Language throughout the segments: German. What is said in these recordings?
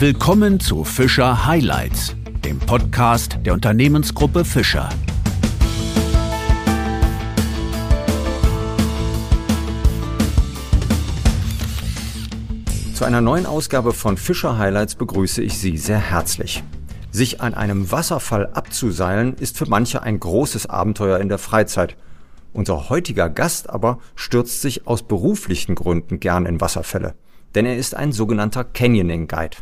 Willkommen zu Fischer Highlights, dem Podcast der Unternehmensgruppe Fischer. Zu einer neuen Ausgabe von Fischer Highlights begrüße ich Sie sehr herzlich. Sich an einem Wasserfall abzuseilen ist für manche ein großes Abenteuer in der Freizeit. Unser heutiger Gast aber stürzt sich aus beruflichen Gründen gern in Wasserfälle, denn er ist ein sogenannter Canyoning Guide.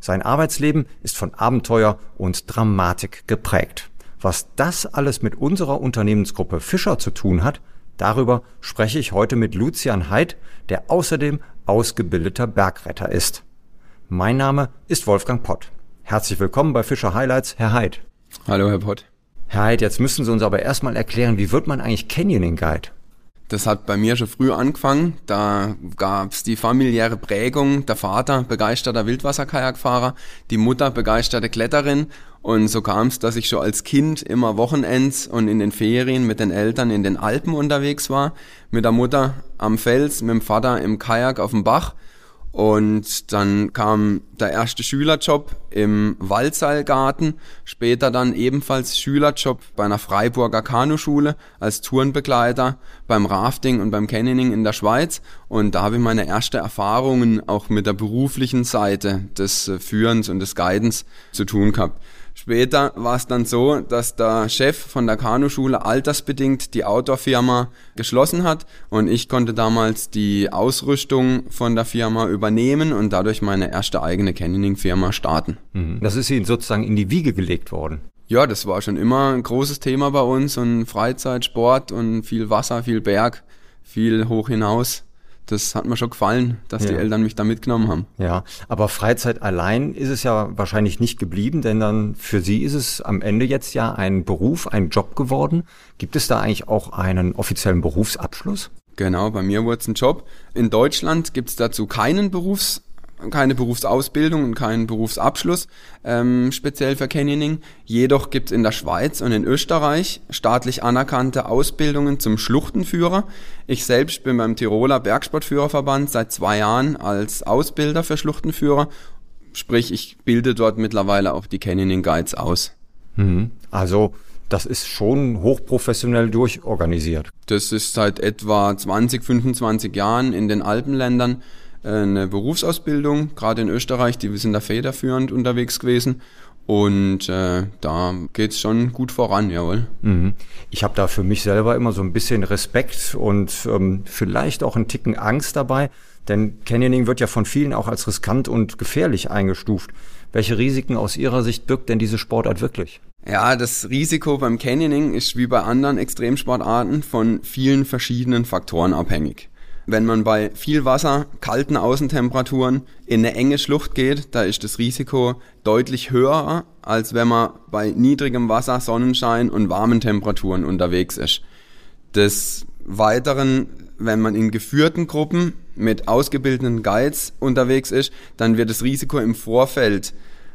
Sein Arbeitsleben ist von Abenteuer und Dramatik geprägt. Was das alles mit unserer Unternehmensgruppe Fischer zu tun hat, darüber spreche ich heute mit Lucian Heid, der außerdem ausgebildeter Bergretter ist. Mein Name ist Wolfgang Pott. Herzlich willkommen bei Fischer Highlights, Herr Heid. Hallo, Herr Pott. Herr Heid, jetzt müssen Sie uns aber erstmal erklären, wie wird man eigentlich Canyoning Guide? Das hat bei mir schon früh angefangen. Da gab's die familiäre Prägung. Der Vater begeisterter Wildwasserkajakfahrer, die Mutter begeisterte Kletterin. Und so kam's, dass ich schon als Kind immer Wochenends und in den Ferien mit den Eltern in den Alpen unterwegs war. Mit der Mutter am Fels, mit dem Vater im Kajak auf dem Bach und dann kam der erste Schülerjob im Waldseilgarten, später dann ebenfalls Schülerjob bei einer Freiburger Kanuschule als Tourenbegleiter beim Rafting und beim Canyoning in der Schweiz. Und da habe ich meine erste Erfahrungen auch mit der beruflichen Seite des Führens und des Guidens zu tun gehabt. Später war es dann so, dass der Chef von der Kanuschule altersbedingt die Outdoor-Firma geschlossen hat und ich konnte damals die Ausrüstung von der Firma übernehmen und dadurch meine erste eigene Canyoning-Firma starten. Mhm. Das ist Ihnen sozusagen in die Wiege gelegt worden. Ja, das war schon immer ein großes Thema bei uns und Freizeit, Sport und viel Wasser, viel Berg, viel hoch hinaus das hat mir schon gefallen, dass ja. die Eltern mich da mitgenommen haben. Ja, aber Freizeit allein ist es ja wahrscheinlich nicht geblieben, denn dann für Sie ist es am Ende jetzt ja ein Beruf, ein Job geworden. Gibt es da eigentlich auch einen offiziellen Berufsabschluss? Genau, bei mir wurde es ein Job. In Deutschland gibt es dazu keinen Berufs keine Berufsausbildung und keinen Berufsabschluss ähm, speziell für Canyoning. Jedoch gibt es in der Schweiz und in Österreich staatlich anerkannte Ausbildungen zum Schluchtenführer. Ich selbst bin beim Tiroler Bergsportführerverband seit zwei Jahren als Ausbilder für Schluchtenführer. Sprich, ich bilde dort mittlerweile auch die Canyoning Guides aus. Mhm. Also das ist schon hochprofessionell durchorganisiert. Das ist seit etwa 20, 25 Jahren in den Alpenländern eine Berufsausbildung, gerade in Österreich, die wir sind da federführend unterwegs gewesen. Und äh, da geht's schon gut voran, jawohl. Mhm. Ich habe da für mich selber immer so ein bisschen Respekt und ähm, vielleicht auch einen Ticken Angst dabei, denn Canyoning wird ja von vielen auch als riskant und gefährlich eingestuft. Welche Risiken aus Ihrer Sicht birgt denn diese Sportart wirklich? Ja, das Risiko beim Canyoning ist wie bei anderen Extremsportarten von vielen verschiedenen Faktoren abhängig wenn man bei viel Wasser, kalten Außentemperaturen in eine enge Schlucht geht, da ist das Risiko deutlich höher, als wenn man bei niedrigem Wasser, Sonnenschein und warmen Temperaturen unterwegs ist. Des Weiteren, wenn man in geführten Gruppen mit ausgebildeten Guides unterwegs ist, dann wird das Risiko im Vorfeld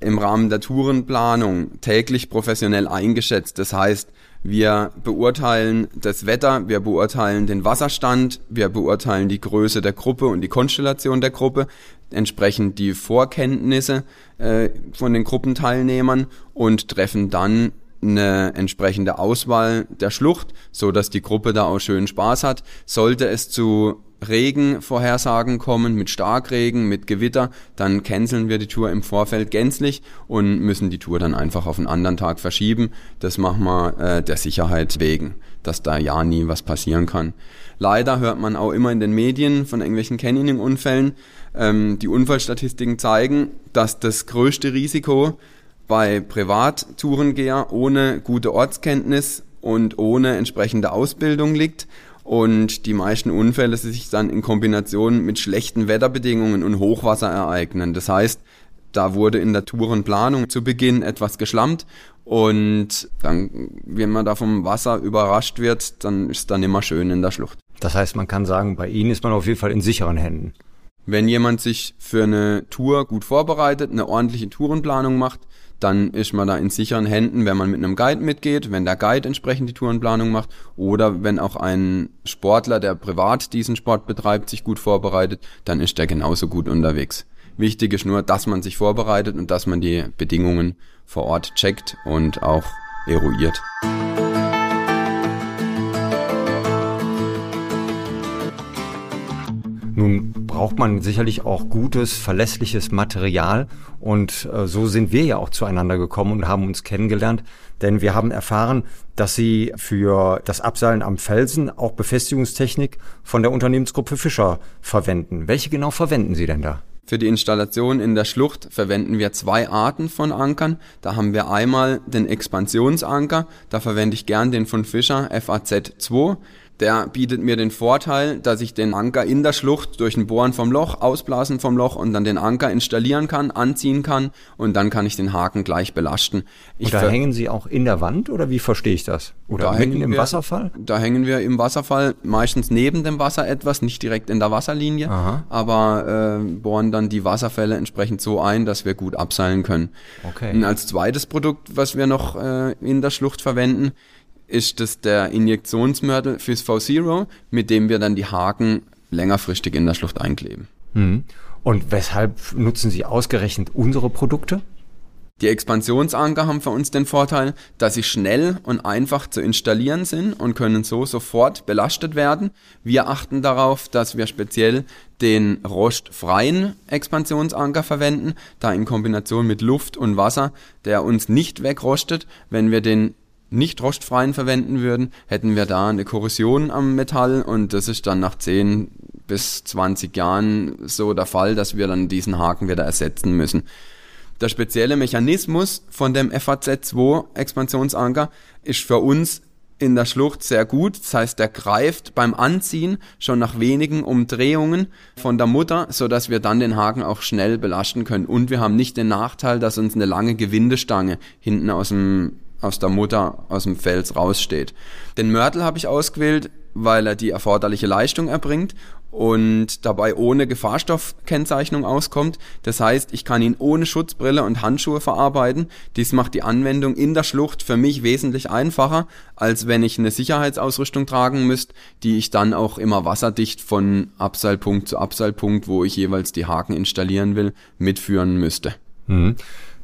im Rahmen der Tourenplanung täglich professionell eingeschätzt. Das heißt, wir beurteilen das Wetter, wir beurteilen den Wasserstand, wir beurteilen die Größe der Gruppe und die Konstellation der Gruppe, entsprechend die Vorkenntnisse äh, von den Gruppenteilnehmern und treffen dann eine entsprechende Auswahl der Schlucht, so dass die Gruppe da auch schön Spaß hat. Sollte es zu Regenvorhersagen kommen, mit Starkregen, mit Gewitter, dann canceln wir die Tour im Vorfeld gänzlich und müssen die Tour dann einfach auf einen anderen Tag verschieben. Das machen wir äh, der Sicherheit wegen, dass da ja nie was passieren kann. Leider hört man auch immer in den Medien von irgendwelchen Canyoning-Unfällen. Ähm, die Unfallstatistiken zeigen, dass das größte Risiko bei Privattourengeher ohne gute Ortskenntnis und ohne entsprechende Ausbildung liegt und die meisten Unfälle sich dann in Kombination mit schlechten Wetterbedingungen und Hochwasser ereignen. Das heißt, da wurde in der Tourenplanung zu Beginn etwas geschlammt und dann, wenn man da vom Wasser überrascht wird, dann ist es dann immer schön in der Schlucht. Das heißt, man kann sagen, bei Ihnen ist man auf jeden Fall in sicheren Händen. Wenn jemand sich für eine Tour gut vorbereitet, eine ordentliche Tourenplanung macht, dann ist man da in sicheren Händen, wenn man mit einem Guide mitgeht, wenn der Guide entsprechend die Tourenplanung macht oder wenn auch ein Sportler, der privat diesen Sport betreibt, sich gut vorbereitet, dann ist der genauso gut unterwegs. Wichtig ist nur, dass man sich vorbereitet und dass man die Bedingungen vor Ort checkt und auch eruiert. Nun braucht man sicherlich auch gutes, verlässliches Material und äh, so sind wir ja auch zueinander gekommen und haben uns kennengelernt, denn wir haben erfahren, dass Sie für das Abseilen am Felsen auch Befestigungstechnik von der Unternehmensgruppe Fischer verwenden. Welche genau verwenden Sie denn da? Für die Installation in der Schlucht verwenden wir zwei Arten von Ankern. Da haben wir einmal den Expansionsanker, da verwende ich gern den von Fischer FAZ 2 der bietet mir den Vorteil, dass ich den Anker in der Schlucht durch ein Bohren vom Loch, Ausblasen vom Loch und dann den Anker installieren kann, anziehen kann und dann kann ich den Haken gleich belasten. Ich und da hängen Sie auch in der Wand oder wie verstehe ich das? Oder da hängen im wir, Wasserfall? Da hängen wir im Wasserfall meistens neben dem Wasser etwas, nicht direkt in der Wasserlinie, Aha. aber äh, bohren dann die Wasserfälle entsprechend so ein, dass wir gut abseilen können. Okay. Und als zweites Produkt, was wir noch äh, in der Schlucht verwenden, ist das der Injektionsmörtel fürs V-Zero, mit dem wir dann die Haken längerfristig in der Schlucht einkleben. Hm. Und weshalb nutzen Sie ausgerechnet unsere Produkte? Die Expansionsanker haben für uns den Vorteil, dass sie schnell und einfach zu installieren sind und können so sofort belastet werden. Wir achten darauf, dass wir speziell den rostfreien Expansionsanker verwenden, da in Kombination mit Luft und Wasser, der uns nicht wegrostet, wenn wir den nicht rostfreien verwenden würden, hätten wir da eine Korrosion am Metall und das ist dann nach 10 bis 20 Jahren so der Fall, dass wir dann diesen Haken wieder ersetzen müssen. Der spezielle Mechanismus von dem FAZ2 Expansionsanker ist für uns in der Schlucht sehr gut. Das heißt, der greift beim Anziehen schon nach wenigen Umdrehungen von der Mutter, so dass wir dann den Haken auch schnell belasten können. Und wir haben nicht den Nachteil, dass uns eine lange Gewindestange hinten aus dem aus der Mutter aus dem Fels raussteht. Den Mörtel habe ich ausgewählt, weil er die erforderliche Leistung erbringt und dabei ohne Gefahrstoffkennzeichnung auskommt. Das heißt, ich kann ihn ohne Schutzbrille und Handschuhe verarbeiten. Dies macht die Anwendung in der Schlucht für mich wesentlich einfacher, als wenn ich eine Sicherheitsausrüstung tragen müsste, die ich dann auch immer wasserdicht von Abseilpunkt zu Abseilpunkt, wo ich jeweils die Haken installieren will, mitführen müsste. Mhm.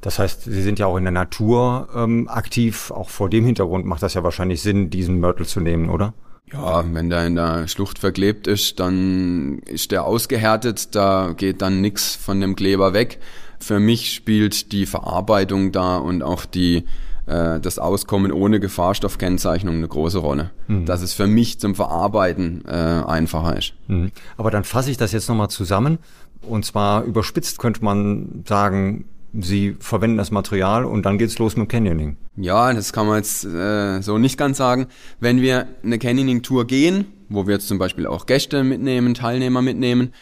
Das heißt, Sie sind ja auch in der Natur ähm, aktiv. Auch vor dem Hintergrund macht das ja wahrscheinlich Sinn, diesen Mörtel zu nehmen, oder? Ja, wenn der in der Schlucht verklebt ist, dann ist der ausgehärtet, da geht dann nix von dem Kleber weg. Für mich spielt die Verarbeitung da und auch die äh, das Auskommen ohne Gefahrstoffkennzeichnung eine große Rolle. Mhm. Dass es für mich zum Verarbeiten äh, einfacher ist. Mhm. Aber dann fasse ich das jetzt nochmal zusammen. Und zwar überspitzt könnte man sagen, Sie verwenden das Material und dann geht's los mit Canyoning. Ja, das kann man jetzt äh, so nicht ganz sagen. Wenn wir eine Canyoning-Tour gehen, wo wir jetzt zum Beispiel auch Gäste mitnehmen, Teilnehmer mitnehmen,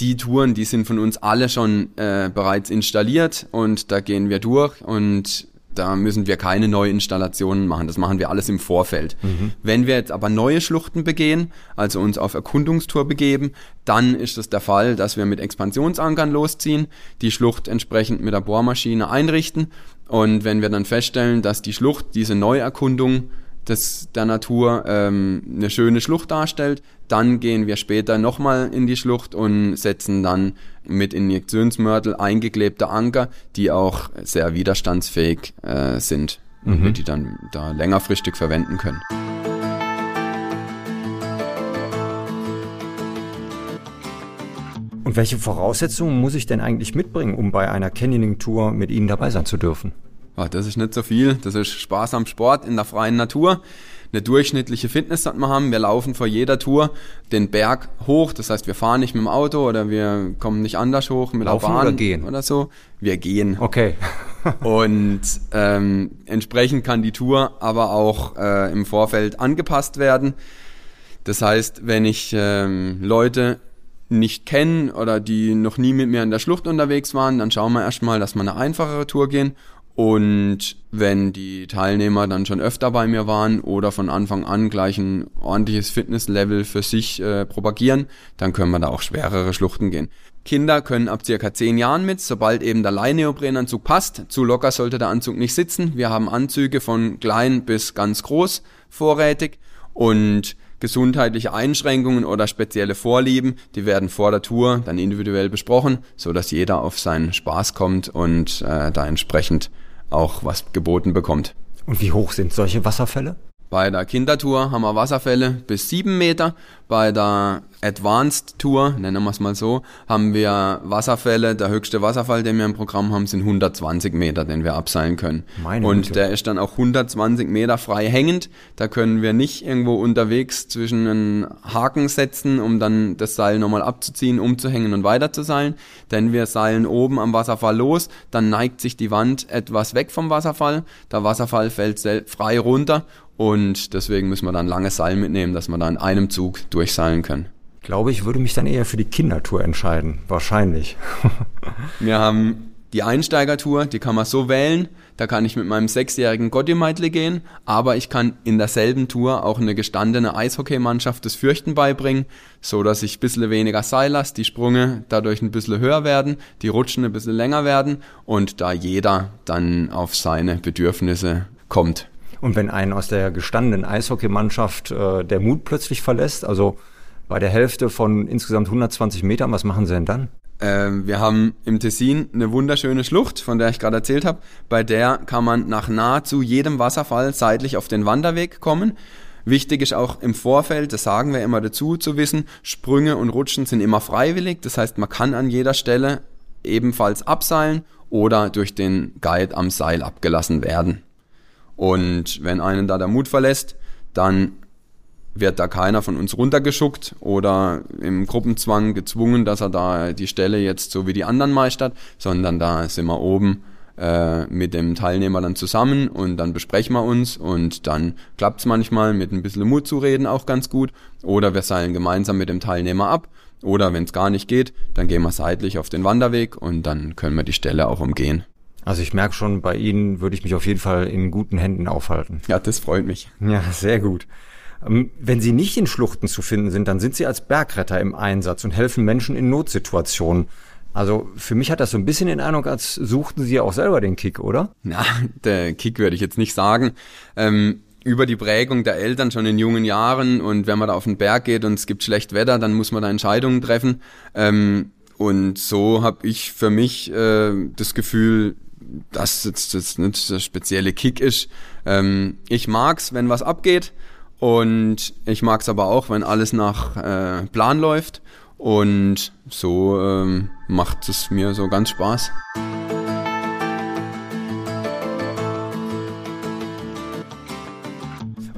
die Touren, die sind von uns alle schon äh, bereits installiert und da gehen wir durch und da müssen wir keine Neuinstallationen machen. Das machen wir alles im Vorfeld. Mhm. Wenn wir jetzt aber neue Schluchten begehen, also uns auf Erkundungstour begeben, dann ist es der Fall, dass wir mit Expansionsankern losziehen, die Schlucht entsprechend mit der Bohrmaschine einrichten. Und wenn wir dann feststellen, dass die Schlucht diese Neuerkundung des, der Natur ähm, eine schöne Schlucht darstellt. Dann gehen wir später nochmal in die Schlucht und setzen dann mit Injektionsmörtel eingeklebte Anker, die auch sehr widerstandsfähig äh, sind mhm. und wir die dann da längerfristig verwenden können. Und welche Voraussetzungen muss ich denn eigentlich mitbringen, um bei einer Canyoning-Tour mit Ihnen dabei sein zu dürfen? Ach, das ist nicht so viel. Das ist Spaß am Sport in der freien Natur. Eine durchschnittliche Fitness sollte man haben. Wir laufen vor jeder Tour den Berg hoch. Das heißt, wir fahren nicht mit dem Auto oder wir kommen nicht anders hoch mit laufen der Bahn oder, gehen? oder so. Wir gehen. Okay. Und ähm, entsprechend kann die Tour aber auch äh, im Vorfeld angepasst werden. Das heißt, wenn ich ähm, Leute nicht kenne oder die noch nie mit mir in der Schlucht unterwegs waren, dann schauen wir erstmal, dass wir eine einfachere Tour gehen und wenn die Teilnehmer dann schon öfter bei mir waren oder von Anfang an gleich ein ordentliches Fitnesslevel für sich äh, propagieren, dann können wir da auch schwerere Schluchten gehen. Kinder können ab circa 10 Jahren mit, sobald eben der Leihneoprenanzug passt. Zu locker sollte der Anzug nicht sitzen. Wir haben Anzüge von klein bis ganz groß vorrätig und Gesundheitliche Einschränkungen oder spezielle Vorlieben, die werden vor der Tour dann individuell besprochen, so dass jeder auf seinen Spaß kommt und äh, da entsprechend auch was geboten bekommt. Und wie hoch sind solche Wasserfälle? Bei der Kindertour haben wir Wasserfälle bis sieben Meter. Bei der Advanced Tour, nennen wir es mal so, haben wir Wasserfälle. Der höchste Wasserfall, den wir im Programm haben, sind 120 Meter, den wir abseilen können. Meine Und Güte. der ist dann auch 120 Meter frei hängend. Da können wir nicht irgendwo unterwegs zwischen einen Haken setzen, um dann das Seil nochmal abzuziehen, umzuhängen und weiter zu seilen. Denn wir seilen oben am Wasserfall los, dann neigt sich die Wand etwas weg vom Wasserfall. Der Wasserfall fällt frei runter und deswegen müssen wir dann lange Seil mitnehmen, dass wir da in einem Zug durchseilen können. Ich glaube, ich würde mich dann eher für die Kindertour entscheiden. Wahrscheinlich. wir haben die Einsteigertour, die kann man so wählen. Da kann ich mit meinem sechsjährigen Gotti gehen, aber ich kann in derselben Tour auch eine gestandene Eishockeymannschaft das Fürchten beibringen, so dass ich ein bisschen weniger Seil lasse, die Sprünge dadurch ein bisschen höher werden, die Rutschen ein bisschen länger werden und da jeder dann auf seine Bedürfnisse kommt. Und wenn einen aus der gestandenen Eishockeymannschaft äh, der Mut plötzlich verlässt, also bei der Hälfte von insgesamt 120 Metern, was machen Sie denn dann? Ähm, wir haben im Tessin eine wunderschöne Schlucht, von der ich gerade erzählt habe. Bei der kann man nach nahezu jedem Wasserfall seitlich auf den Wanderweg kommen. Wichtig ist auch im Vorfeld, das sagen wir immer dazu, zu wissen, Sprünge und Rutschen sind immer freiwillig. Das heißt, man kann an jeder Stelle ebenfalls abseilen oder durch den Guide am Seil abgelassen werden. Und wenn einen da der Mut verlässt, dann wird da keiner von uns runtergeschuckt oder im Gruppenzwang gezwungen, dass er da die Stelle jetzt so wie die anderen meistert, sondern da sind wir oben äh, mit dem Teilnehmer dann zusammen und dann besprechen wir uns und dann klappt es manchmal mit ein bisschen Mut zu reden auch ganz gut oder wir seilen gemeinsam mit dem Teilnehmer ab oder wenn es gar nicht geht, dann gehen wir seitlich auf den Wanderweg und dann können wir die Stelle auch umgehen. Also ich merke schon, bei Ihnen würde ich mich auf jeden Fall in guten Händen aufhalten. Ja, das freut mich. Ja, sehr gut. Ähm, wenn Sie nicht in Schluchten zu finden sind, dann sind Sie als Bergretter im Einsatz und helfen Menschen in Notsituationen. Also für mich hat das so ein bisschen den Eindruck, als suchten Sie ja auch selber den Kick, oder? Na, der Kick würde ich jetzt nicht sagen. Ähm, über die Prägung der Eltern schon in jungen Jahren und wenn man da auf den Berg geht und es gibt schlecht Wetter, dann muss man da Entscheidungen treffen. Ähm, und so habe ich für mich äh, das Gefühl, dass jetzt das nicht der spezielle Kick ist. Ähm, ich mag's, wenn was abgeht und ich mag's aber auch, wenn alles nach äh, Plan läuft und so ähm, macht es mir so ganz Spaß.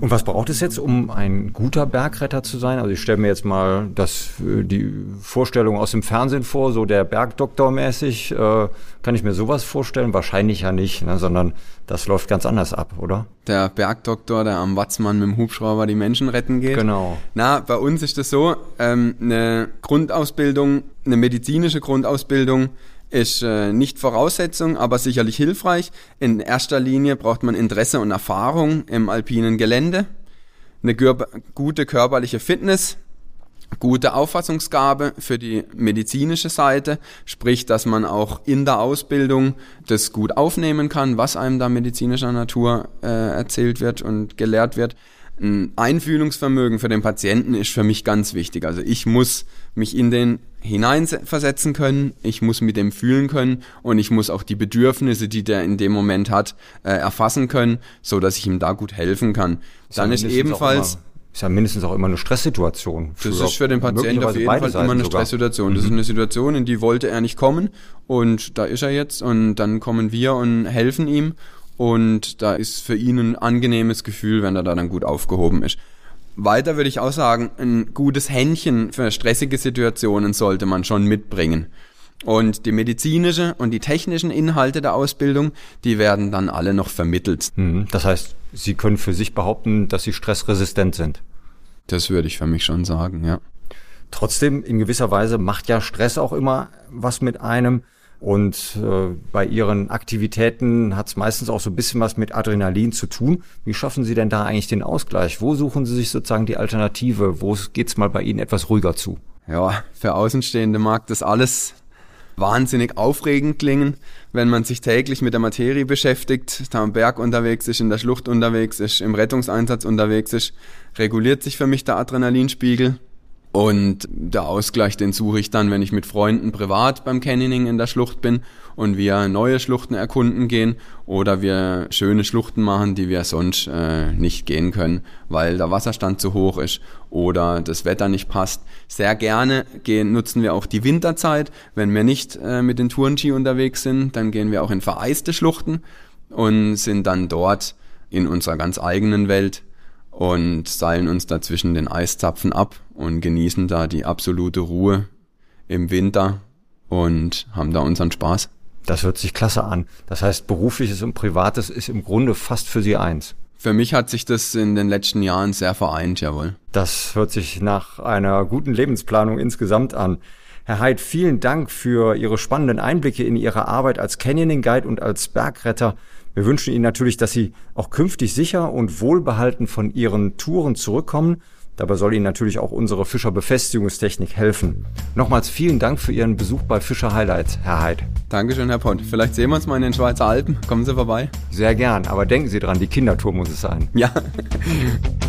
Und was braucht es jetzt, um ein guter Bergretter zu sein? Also ich stelle mir jetzt mal das, äh, die Vorstellung aus dem Fernsehen vor, so der Bergdoktor mäßig. Äh, kann ich mir sowas vorstellen? Wahrscheinlich ja nicht, ne? sondern das läuft ganz anders ab, oder? Der Bergdoktor, der am Watzmann mit dem Hubschrauber die Menschen retten geht. Genau. Na, bei uns ist das so, ähm, eine Grundausbildung, eine medizinische Grundausbildung ist äh, nicht Voraussetzung, aber sicherlich hilfreich. In erster Linie braucht man Interesse und Erfahrung im alpinen Gelände, eine gute körperliche Fitness, gute Auffassungsgabe für die medizinische Seite, sprich, dass man auch in der Ausbildung das gut aufnehmen kann, was einem da medizinischer Natur äh, erzählt wird und gelehrt wird. Ein Einfühlungsvermögen für den Patienten ist für mich ganz wichtig. Also ich muss mich in den hineinversetzen können, ich muss mit dem fühlen können und ich muss auch die Bedürfnisse, die der in dem Moment hat, äh, erfassen können, so dass ich ihm da gut helfen kann. Ist Dann ist ebenfalls ist ja mindestens auch immer eine Stresssituation. Das ist für den Patienten auf jeden Fall immer eine sogar. Stresssituation. Das mhm. ist eine Situation, in die wollte er nicht kommen und da ist er jetzt und dann kommen wir und helfen ihm und da ist für ihn ein angenehmes Gefühl, wenn er da dann gut aufgehoben ist. Weiter würde ich auch sagen, ein gutes Händchen für stressige Situationen sollte man schon mitbringen. Und die medizinische und die technischen Inhalte der Ausbildung, die werden dann alle noch vermittelt. Mhm. Das heißt, Sie können für sich behaupten, dass Sie stressresistent sind. Das würde ich für mich schon sagen, ja. Trotzdem, in gewisser Weise macht ja Stress auch immer was mit einem. Und äh, bei Ihren Aktivitäten hat es meistens auch so ein bisschen was mit Adrenalin zu tun. Wie schaffen Sie denn da eigentlich den Ausgleich? Wo suchen Sie sich sozusagen die Alternative? Wo geht's mal bei Ihnen etwas ruhiger zu? Ja, für Außenstehende mag das alles wahnsinnig aufregend klingen, wenn man sich täglich mit der Materie beschäftigt, da am Berg unterwegs ist, in der Schlucht unterwegs ist, im Rettungseinsatz unterwegs ist, reguliert sich für mich der Adrenalinspiegel. Und der Ausgleich, den suche ich dann, wenn ich mit Freunden privat beim Canyoning in der Schlucht bin und wir neue Schluchten erkunden gehen oder wir schöne Schluchten machen, die wir sonst äh, nicht gehen können, weil der Wasserstand zu hoch ist oder das Wetter nicht passt. Sehr gerne gehen, nutzen wir auch die Winterzeit. Wenn wir nicht äh, mit den Tourenski unterwegs sind, dann gehen wir auch in vereiste Schluchten und sind dann dort in unserer ganz eigenen Welt und seilen uns dazwischen den Eiszapfen ab und genießen da die absolute Ruhe im Winter und haben da unseren Spaß. Das hört sich klasse an. Das heißt, berufliches und privates ist im Grunde fast für Sie eins. Für mich hat sich das in den letzten Jahren sehr vereint, jawohl. Das hört sich nach einer guten Lebensplanung insgesamt an. Herr Heid, vielen Dank für Ihre spannenden Einblicke in Ihre Arbeit als Canyoning Guide und als Bergretter. Wir wünschen Ihnen natürlich, dass Sie auch künftig sicher und wohlbehalten von Ihren Touren zurückkommen. Dabei soll Ihnen natürlich auch unsere Fischer-Befestigungstechnik helfen. Nochmals vielen Dank für Ihren Besuch bei Fischer Highlights, Herr Heid. Dankeschön, Herr Pott. Vielleicht sehen wir uns mal in den Schweizer Alpen. Kommen Sie vorbei. Sehr gern, aber denken Sie dran, die Kindertour muss es sein. Ja.